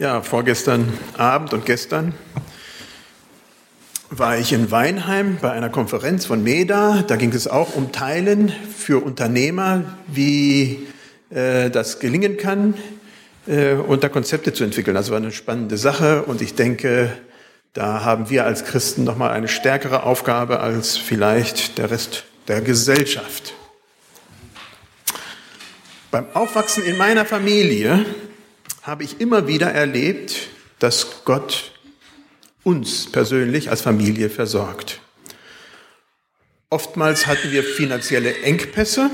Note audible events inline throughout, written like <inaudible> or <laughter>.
Ja, vorgestern Abend und gestern war ich in Weinheim bei einer Konferenz von MEDA. Da ging es auch um Teilen für Unternehmer, wie äh, das gelingen kann, äh, und Konzepte zu entwickeln. Das war eine spannende Sache und ich denke, da haben wir als Christen nochmal eine stärkere Aufgabe als vielleicht der Rest der Gesellschaft. Beim Aufwachsen in meiner Familie habe ich immer wieder erlebt, dass Gott uns persönlich als Familie versorgt. Oftmals hatten wir finanzielle Engpässe.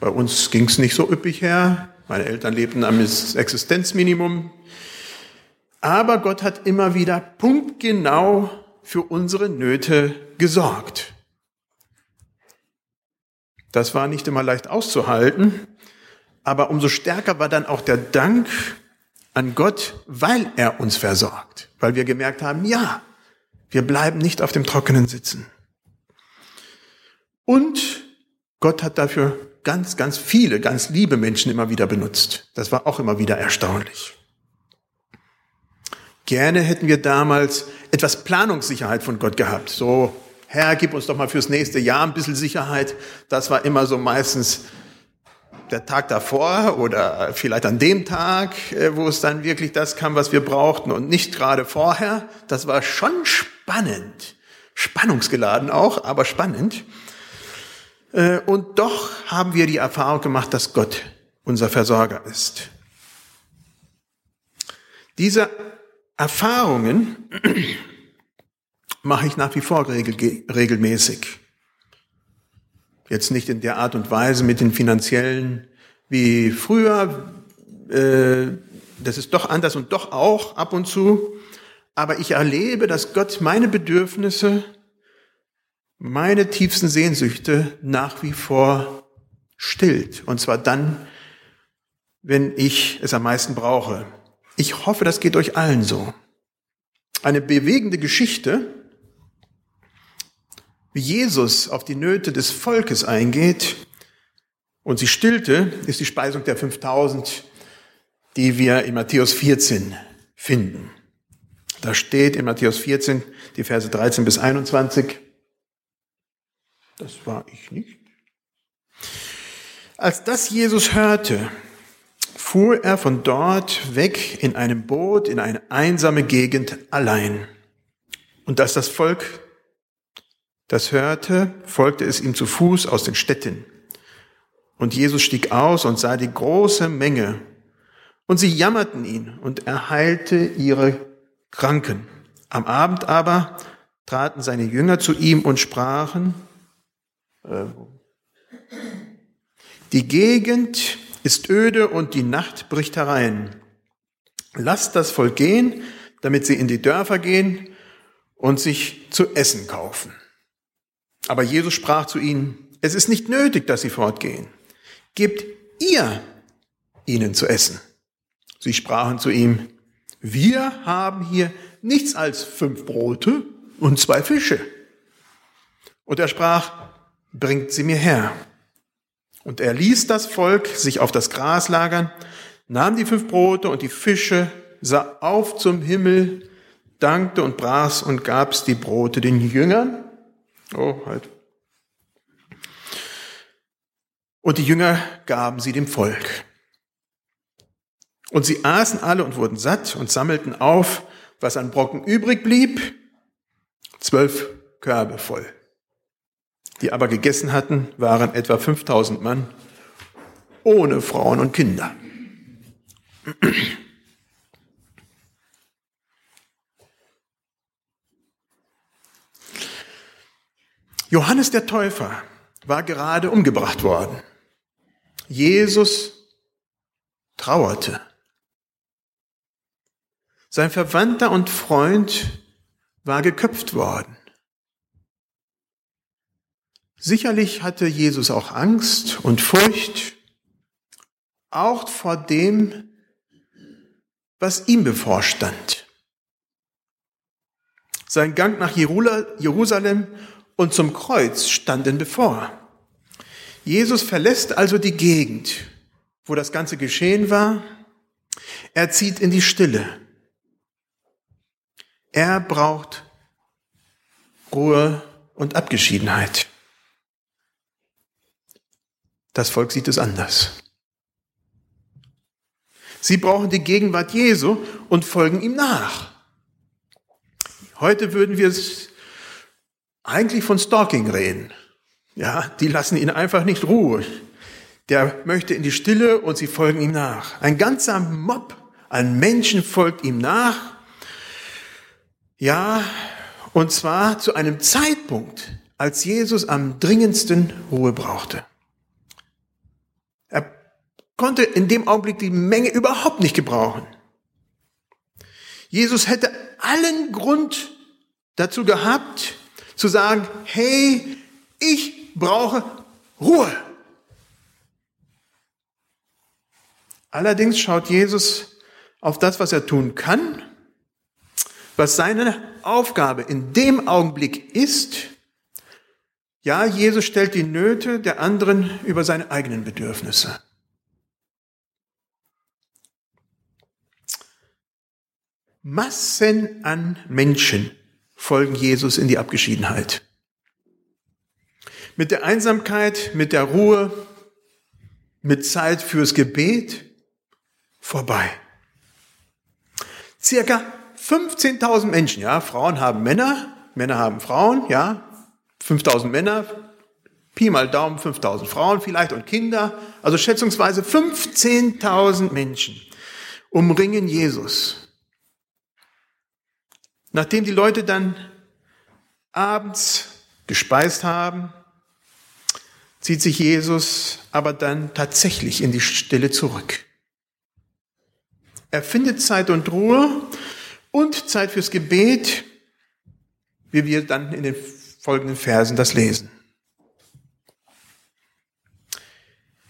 Bei uns ging es nicht so üppig her. Meine Eltern lebten am Existenzminimum. Aber Gott hat immer wieder punktgenau für unsere Nöte gesorgt. Das war nicht immer leicht auszuhalten, aber umso stärker war dann auch der Dank an Gott, weil er uns versorgt, weil wir gemerkt haben, ja, wir bleiben nicht auf dem Trockenen sitzen. Und Gott hat dafür ganz, ganz viele, ganz liebe Menschen immer wieder benutzt. Das war auch immer wieder erstaunlich. Gerne hätten wir damals etwas Planungssicherheit von Gott gehabt. So, Herr, gib uns doch mal fürs nächste Jahr ein bisschen Sicherheit. Das war immer so meistens der Tag davor oder vielleicht an dem Tag, äh, wo es dann wirklich das kam, was wir brauchten und nicht gerade vorher. Das war schon spannend. Spannungsgeladen auch, aber spannend. Äh, und doch haben wir die Erfahrung gemacht, dass Gott unser Versorger ist. Diese Erfahrungen <clears throat> mache ich nach wie vor regelmäßig. Jetzt nicht in der Art und Weise mit den finanziellen wie früher. Äh, das ist doch anders und doch auch ab und zu. Aber ich erlebe, dass Gott meine Bedürfnisse, meine tiefsten Sehnsüchte nach wie vor stillt. Und zwar dann, wenn ich es am meisten brauche. Ich hoffe, das geht euch allen so. Eine bewegende Geschichte, wie Jesus auf die Nöte des Volkes eingeht und sie stillte, ist die Speisung der 5000, die wir in Matthäus 14 finden. Da steht in Matthäus 14 die Verse 13 bis 21. Das war ich nicht. Als das Jesus hörte, fuhr er von dort weg in einem Boot in eine einsame Gegend allein. Und als das Volk das hörte, folgte es ihm zu Fuß aus den Städten. Und Jesus stieg aus und sah die große Menge. Und sie jammerten ihn und er heilte ihre Kranken. Am Abend aber traten seine Jünger zu ihm und sprachen, äh, die Gegend ist öde und die Nacht bricht herein. Lasst das Volk gehen, damit sie in die Dörfer gehen und sich zu essen kaufen. Aber Jesus sprach zu ihnen, es ist nicht nötig, dass sie fortgehen. Gebt ihr ihnen zu essen. Sie sprachen zu ihm, wir haben hier nichts als fünf Brote und zwei Fische. Und er sprach, bringt sie mir her. Und er ließ das Volk sich auf das Gras lagern, nahm die fünf Brote und die Fische, sah auf zum Himmel, dankte und brach's und gab's die Brote den Jüngern. Oh, halt. Und die Jünger gaben sie dem Volk. Und sie aßen alle und wurden satt und sammelten auf, was an Brocken übrig blieb, zwölf Körbe voll die aber gegessen hatten, waren etwa 5000 Mann, ohne Frauen und Kinder. Johannes der Täufer war gerade umgebracht worden. Jesus trauerte. Sein Verwandter und Freund war geköpft worden. Sicherlich hatte Jesus auch Angst und Furcht, auch vor dem, was ihm bevorstand. Sein Gang nach Jerusalem und zum Kreuz standen bevor. Jesus verlässt also die Gegend, wo das Ganze geschehen war. Er zieht in die Stille. Er braucht Ruhe und Abgeschiedenheit. Das Volk sieht es anders. Sie brauchen die Gegenwart Jesu und folgen ihm nach. Heute würden wir es eigentlich von Stalking reden. Ja, die lassen ihn einfach nicht Ruhe. Der möchte in die Stille und sie folgen ihm nach. Ein ganzer Mob an Menschen folgt ihm nach. Ja, und zwar zu einem Zeitpunkt, als Jesus am dringendsten Ruhe brauchte. Er konnte in dem Augenblick die Menge überhaupt nicht gebrauchen. Jesus hätte allen Grund dazu gehabt, zu sagen, hey, ich brauche Ruhe. Allerdings schaut Jesus auf das, was er tun kann, was seine Aufgabe in dem Augenblick ist. Ja, Jesus stellt die Nöte der anderen über seine eigenen Bedürfnisse. Massen an Menschen folgen Jesus in die Abgeschiedenheit. Mit der Einsamkeit, mit der Ruhe, mit Zeit fürs Gebet vorbei. Circa 15.000 Menschen, ja, Frauen haben Männer, Männer haben Frauen, ja, 5.000 Männer, Pi mal Daumen, 5.000 Frauen vielleicht und Kinder, also schätzungsweise 15.000 Menschen umringen Jesus. Nachdem die Leute dann abends gespeist haben, zieht sich Jesus aber dann tatsächlich in die Stille zurück. Er findet Zeit und Ruhe und Zeit fürs Gebet, wie wir dann in den folgenden Versen das lesen.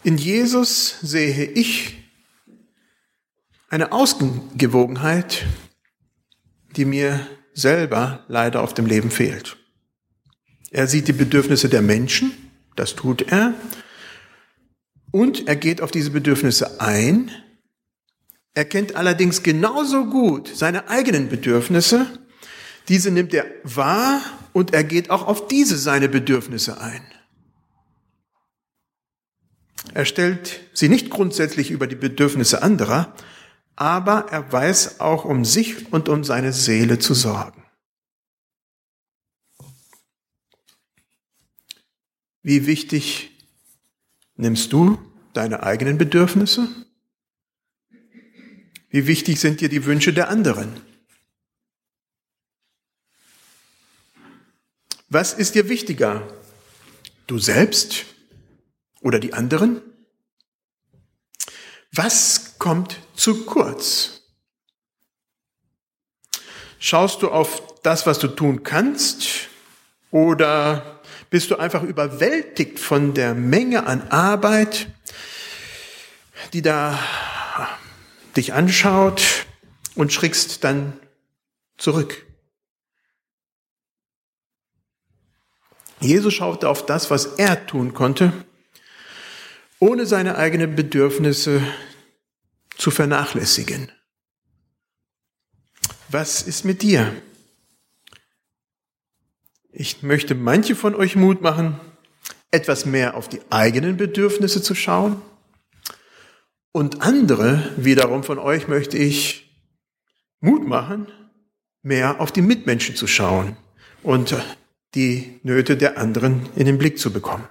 In Jesus sehe ich eine Ausgewogenheit, die mir selber leider auf dem Leben fehlt. Er sieht die Bedürfnisse der Menschen, das tut er, und er geht auf diese Bedürfnisse ein. Er kennt allerdings genauso gut seine eigenen Bedürfnisse. Diese nimmt er wahr und er geht auch auf diese seine Bedürfnisse ein. Er stellt sie nicht grundsätzlich über die Bedürfnisse anderer, aber er weiß auch um sich und um seine Seele zu sorgen. Wie wichtig nimmst du deine eigenen Bedürfnisse? Wie wichtig sind dir die Wünsche der anderen? Was ist dir wichtiger? Du selbst oder die anderen? Was kommt zu kurz? Schaust du auf das, was du tun kannst? Oder bist du einfach überwältigt von der Menge an Arbeit, die da dich anschaut und schrickst dann zurück? Jesus schaute auf das, was er tun konnte ohne seine eigenen Bedürfnisse zu vernachlässigen. Was ist mit dir? Ich möchte manche von euch Mut machen, etwas mehr auf die eigenen Bedürfnisse zu schauen. Und andere wiederum von euch möchte ich Mut machen, mehr auf die Mitmenschen zu schauen und die Nöte der anderen in den Blick zu bekommen.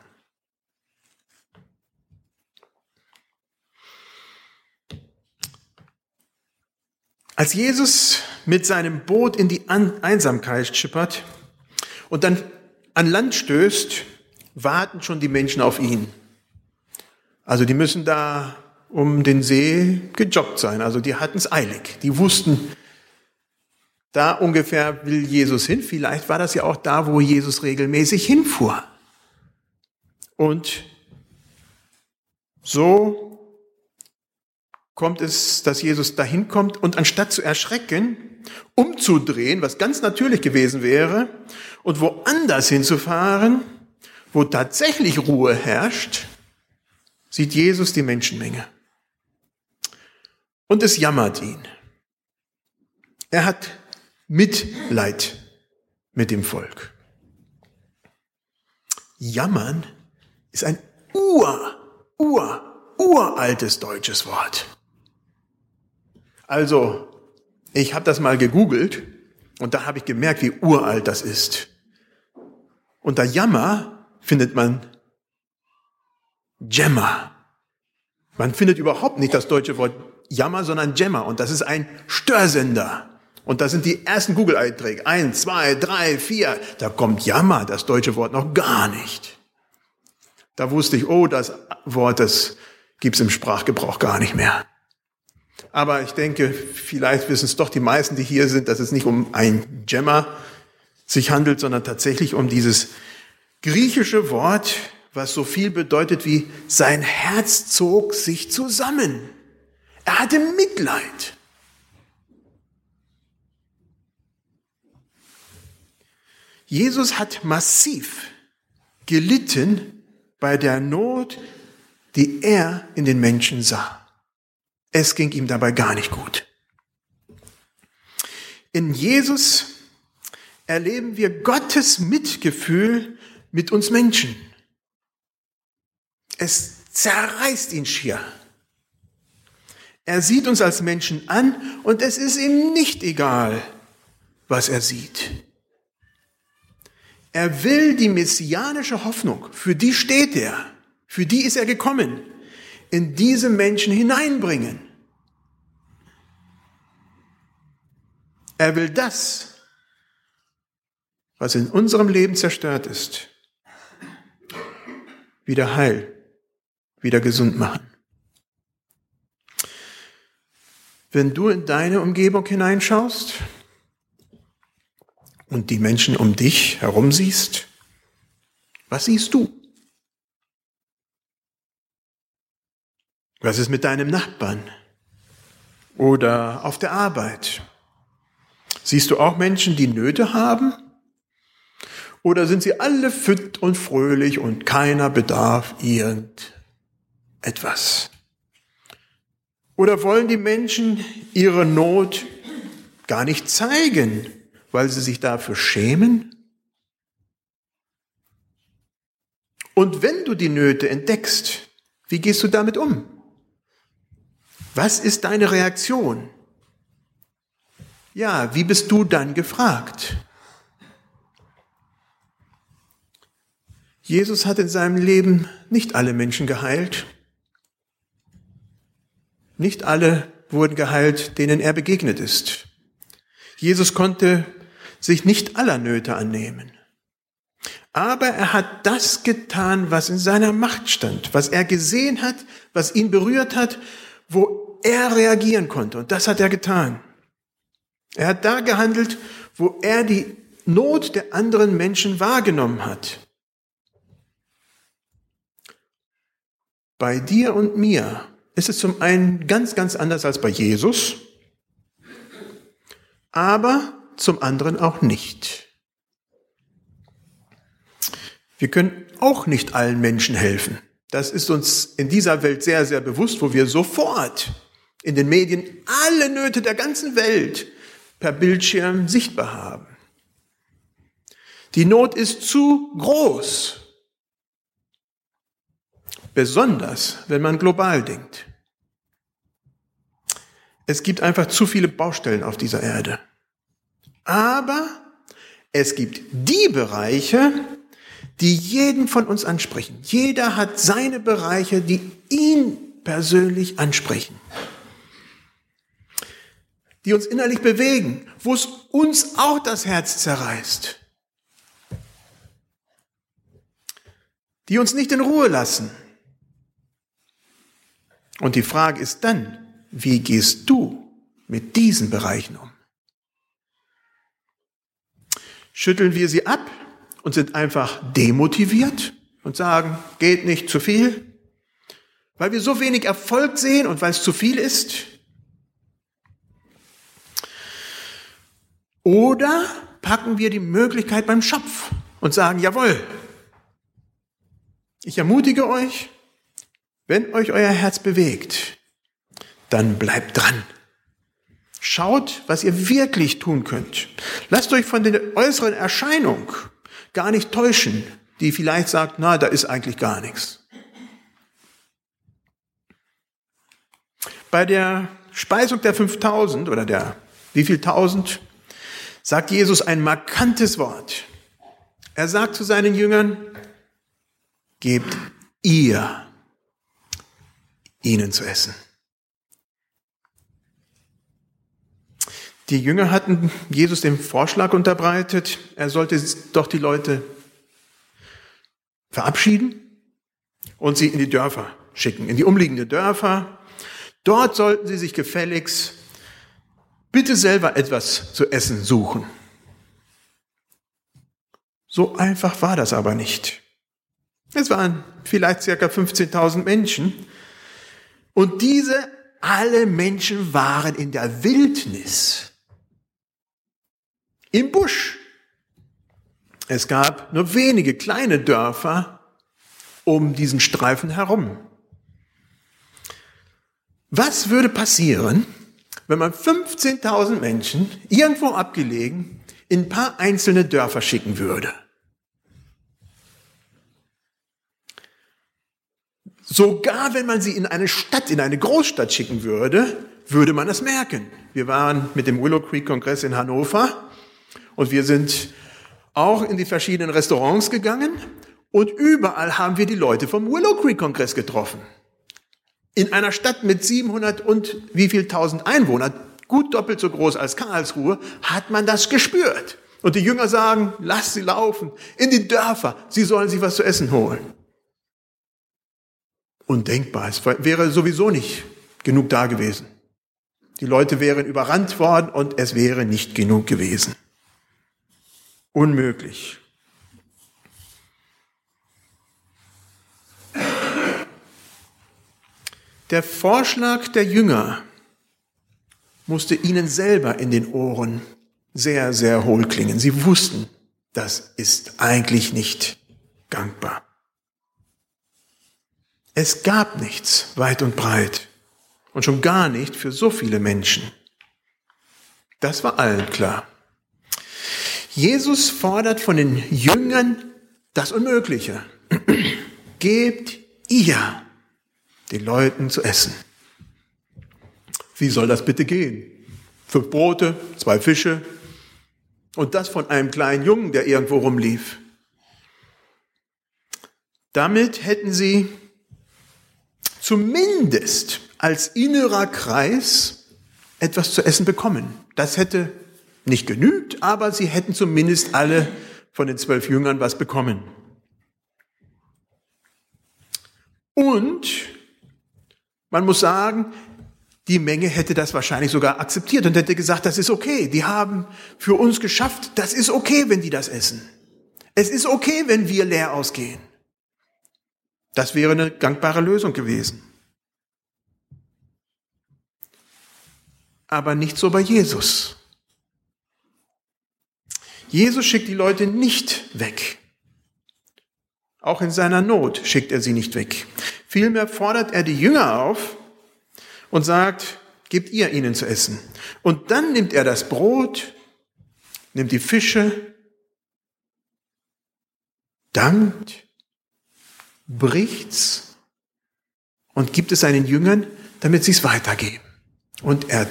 Als Jesus mit seinem Boot in die Einsamkeit schippert und dann an Land stößt, warten schon die Menschen auf ihn. Also die müssen da um den See gejoggt sein. Also die hatten es eilig. Die wussten, da ungefähr will Jesus hin. Vielleicht war das ja auch da, wo Jesus regelmäßig hinfuhr. Und so kommt es, dass Jesus dahin kommt und anstatt zu erschrecken, umzudrehen, was ganz natürlich gewesen wäre, und woanders hinzufahren, wo tatsächlich Ruhe herrscht, sieht Jesus die Menschenmenge. Und es jammert ihn. Er hat Mitleid mit dem Volk. Jammern ist ein ur, ur, uraltes deutsches Wort. Also, ich habe das mal gegoogelt und da habe ich gemerkt, wie uralt das ist. Unter Jammer findet man Gemma. Man findet überhaupt nicht das deutsche Wort Jammer, sondern Gemma. Und das ist ein Störsender. Und da sind die ersten Google-Einträge. Eins, zwei, drei, vier. Da kommt Jammer, das deutsche Wort, noch gar nicht. Da wusste ich, oh, das Wort, das gibt's im Sprachgebrauch gar nicht mehr. Aber ich denke, vielleicht wissen es doch die meisten, die hier sind, dass es nicht um ein Gemma sich handelt, sondern tatsächlich um dieses griechische Wort, was so viel bedeutet wie sein Herz zog sich zusammen. Er hatte Mitleid. Jesus hat massiv gelitten bei der Not, die er in den Menschen sah. Es ging ihm dabei gar nicht gut. In Jesus erleben wir Gottes Mitgefühl mit uns Menschen. Es zerreißt ihn schier. Er sieht uns als Menschen an und es ist ihm nicht egal, was er sieht. Er will die messianische Hoffnung, für die steht er, für die ist er gekommen, in diese Menschen hineinbringen. Er will das, was in unserem Leben zerstört ist, wieder heil, wieder gesund machen. Wenn du in deine Umgebung hineinschaust und die Menschen um dich herum siehst, was siehst du? Was ist mit deinem Nachbarn oder auf der Arbeit? Siehst du auch Menschen, die Nöte haben? Oder sind sie alle fit und fröhlich und keiner bedarf irgendetwas? Oder wollen die Menschen ihre Not gar nicht zeigen, weil sie sich dafür schämen? Und wenn du die Nöte entdeckst, wie gehst du damit um? Was ist deine Reaktion? Ja, wie bist du dann gefragt? Jesus hat in seinem Leben nicht alle Menschen geheilt. Nicht alle wurden geheilt, denen er begegnet ist. Jesus konnte sich nicht aller Nöte annehmen. Aber er hat das getan, was in seiner Macht stand, was er gesehen hat, was ihn berührt hat, wo er reagieren konnte. Und das hat er getan. Er hat da gehandelt, wo er die Not der anderen Menschen wahrgenommen hat. Bei dir und mir ist es zum einen ganz, ganz anders als bei Jesus, aber zum anderen auch nicht. Wir können auch nicht allen Menschen helfen. Das ist uns in dieser Welt sehr, sehr bewusst, wo wir sofort in den Medien alle Nöte der ganzen Welt per Bildschirm sichtbar haben. Die Not ist zu groß, Besonders, wenn man global denkt. Es gibt einfach zu viele Baustellen auf dieser Erde. Aber es gibt die Bereiche, die jeden von uns ansprechen. Jeder hat seine Bereiche, die ihn persönlich ansprechen. Die uns innerlich bewegen, wo es uns auch das Herz zerreißt. Die uns nicht in Ruhe lassen. Und die Frage ist dann, wie gehst du mit diesen Bereichen um? Schütteln wir sie ab und sind einfach demotiviert und sagen, geht nicht zu viel, weil wir so wenig Erfolg sehen und weil es zu viel ist? Oder packen wir die Möglichkeit beim Schopf und sagen, jawohl, ich ermutige euch, wenn euch euer Herz bewegt, dann bleibt dran. Schaut, was ihr wirklich tun könnt. Lasst euch von der äußeren Erscheinung gar nicht täuschen, die vielleicht sagt, na, da ist eigentlich gar nichts. Bei der Speisung der 5000 oder der wie viel tausend sagt Jesus ein markantes Wort. Er sagt zu seinen Jüngern, gebt ihr ihnen zu essen. Die Jünger hatten Jesus den Vorschlag unterbreitet, er sollte doch die Leute verabschieden und sie in die Dörfer schicken, in die umliegenden Dörfer. Dort sollten sie sich gefälligst bitte selber etwas zu essen suchen. So einfach war das aber nicht. Es waren vielleicht circa 15.000 Menschen und diese alle Menschen waren in der Wildnis im Busch. Es gab nur wenige kleine Dörfer um diesen Streifen herum. Was würde passieren, wenn man 15.000 Menschen irgendwo abgelegen in ein paar einzelne Dörfer schicken würde? Sogar wenn man sie in eine Stadt, in eine Großstadt schicken würde, würde man es merken. Wir waren mit dem Willow Creek Kongress in Hannover und wir sind auch in die verschiedenen Restaurants gegangen und überall haben wir die Leute vom Willow Creek Kongress getroffen. In einer Stadt mit 700 und wie viel tausend Einwohnern, gut doppelt so groß als Karlsruhe, hat man das gespürt. Und die Jünger sagen, lass sie laufen in die Dörfer, sie sollen sich was zu essen holen. Undenkbar, es wäre sowieso nicht genug da gewesen. Die Leute wären überrannt worden und es wäre nicht genug gewesen. Unmöglich. Der Vorschlag der Jünger musste ihnen selber in den Ohren sehr, sehr hohl klingen. Sie wussten, das ist eigentlich nicht gangbar. Es gab nichts weit und breit und schon gar nicht für so viele Menschen. Das war allen klar. Jesus fordert von den Jüngern das Unmögliche. <clears throat> Gebt ihr den Leuten zu essen. Wie soll das bitte gehen? Fünf Brote, zwei Fische und das von einem kleinen Jungen, der irgendwo rumlief. Damit hätten sie zumindest als innerer Kreis etwas zu essen bekommen. Das hätte nicht genügt, aber sie hätten zumindest alle von den zwölf Jüngern was bekommen. Und man muss sagen, die Menge hätte das wahrscheinlich sogar akzeptiert und hätte gesagt, das ist okay. Die haben für uns geschafft, das ist okay, wenn die das essen. Es ist okay, wenn wir leer ausgehen. Das wäre eine gangbare Lösung gewesen. Aber nicht so bei Jesus. Jesus schickt die Leute nicht weg. Auch in seiner Not schickt er sie nicht weg. Vielmehr fordert er die Jünger auf und sagt, gebt ihr ihnen zu essen. Und dann nimmt er das Brot, nimmt die Fische, dankt, bricht's und gibt es seinen Jüngern, damit sie es weitergeben. Und er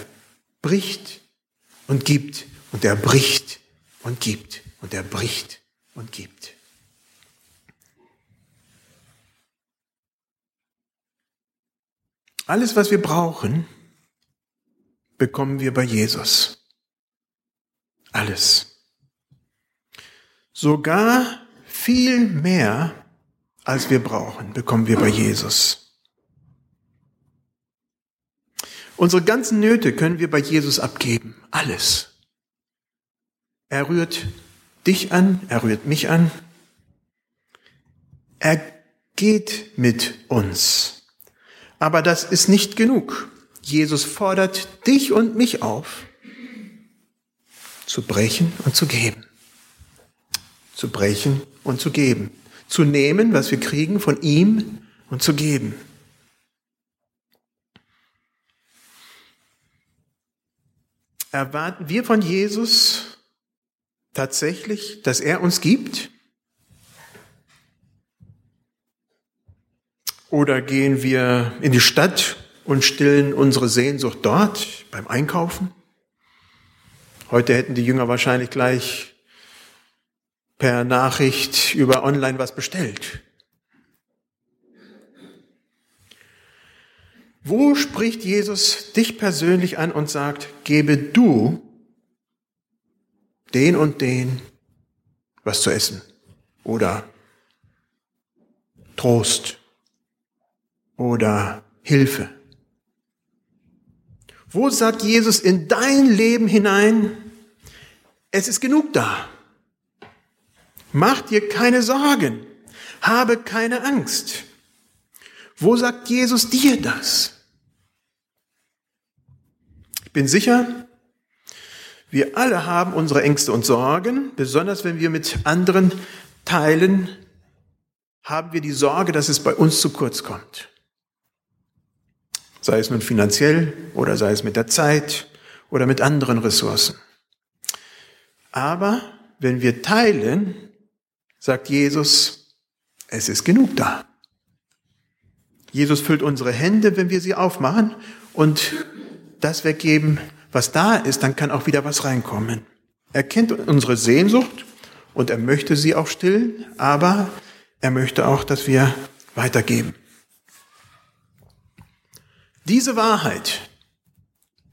bricht und gibt und er bricht und gibt. Und er bricht und gibt. Alles, was wir brauchen, bekommen wir bei Jesus. Alles. Sogar viel mehr, als wir brauchen, bekommen wir bei Jesus. Unsere ganzen Nöte können wir bei Jesus abgeben. Alles. Er rührt dich an, er rührt mich an. Er geht mit uns. Aber das ist nicht genug. Jesus fordert dich und mich auf, zu brechen und zu geben. Zu brechen und zu geben. Zu nehmen, was wir kriegen von ihm und zu geben. Erwarten wir von Jesus tatsächlich, dass er uns gibt? Oder gehen wir in die Stadt und stillen unsere Sehnsucht dort beim Einkaufen? Heute hätten die Jünger wahrscheinlich gleich per Nachricht über online was bestellt. Wo spricht Jesus dich persönlich an und sagt, gebe du den und den was zu essen oder Trost oder Hilfe? Wo sagt Jesus in dein Leben hinein, es ist genug da? Mach dir keine Sorgen, habe keine Angst. Wo sagt Jesus dir das? Ich bin sicher, wir alle haben unsere Ängste und Sorgen, besonders wenn wir mit anderen teilen, haben wir die Sorge, dass es bei uns zu kurz kommt sei es nun finanziell oder sei es mit der Zeit oder mit anderen Ressourcen. Aber wenn wir teilen, sagt Jesus, es ist genug da. Jesus füllt unsere Hände, wenn wir sie aufmachen und das weggeben, was da ist, dann kann auch wieder was reinkommen. Er kennt unsere Sehnsucht und er möchte sie auch stillen, aber er möchte auch, dass wir weitergeben. Diese Wahrheit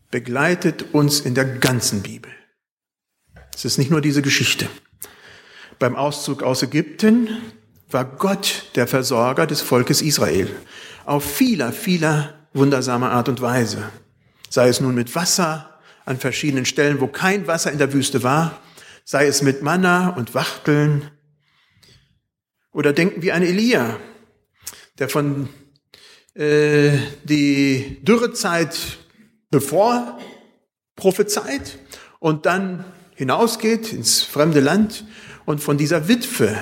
begleitet uns in der ganzen Bibel. Es ist nicht nur diese Geschichte. Beim Auszug aus Ägypten war Gott der Versorger des Volkes Israel auf vieler, vieler wundersame Art und Weise. Sei es nun mit Wasser an verschiedenen Stellen, wo kein Wasser in der Wüste war, sei es mit Manna und Wachteln. Oder denken wir an Elia, der von äh, die Dürrezeit bevor prophezeit und dann hinausgeht ins fremde Land und von dieser Witwe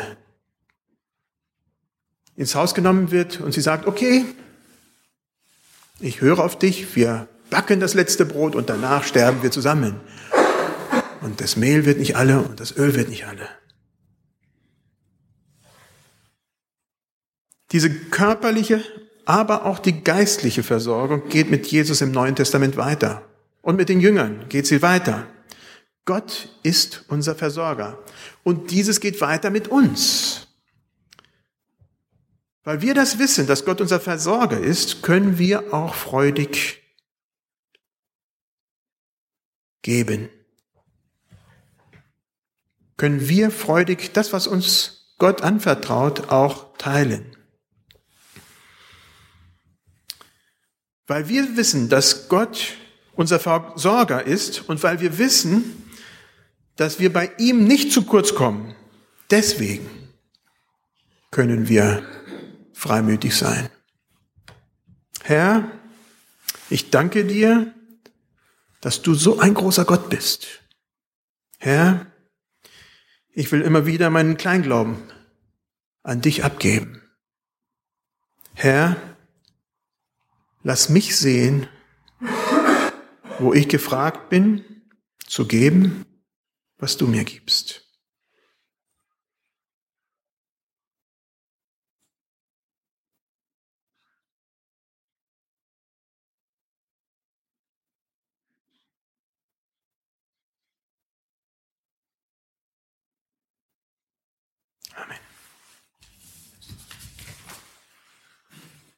ins Haus genommen wird und sie sagt, okay, ich höre auf dich, wir backen das letzte Brot und danach sterben wir zusammen. Und das Mehl wird nicht alle und das Öl wird nicht alle. Diese körperliche aber auch die geistliche Versorgung geht mit Jesus im Neuen Testament weiter. Und mit den Jüngern geht sie weiter. Gott ist unser Versorger. Und dieses geht weiter mit uns. Weil wir das wissen, dass Gott unser Versorger ist, können wir auch freudig geben. Können wir freudig das, was uns Gott anvertraut, auch teilen. Weil wir wissen, dass Gott unser Versorger ist und weil wir wissen, dass wir bei ihm nicht zu kurz kommen. Deswegen können wir freimütig sein. Herr, ich danke dir, dass du so ein großer Gott bist. Herr, ich will immer wieder meinen Kleinglauben an dich abgeben. Herr, Lass mich sehen, wo ich gefragt bin, zu geben, was du mir gibst.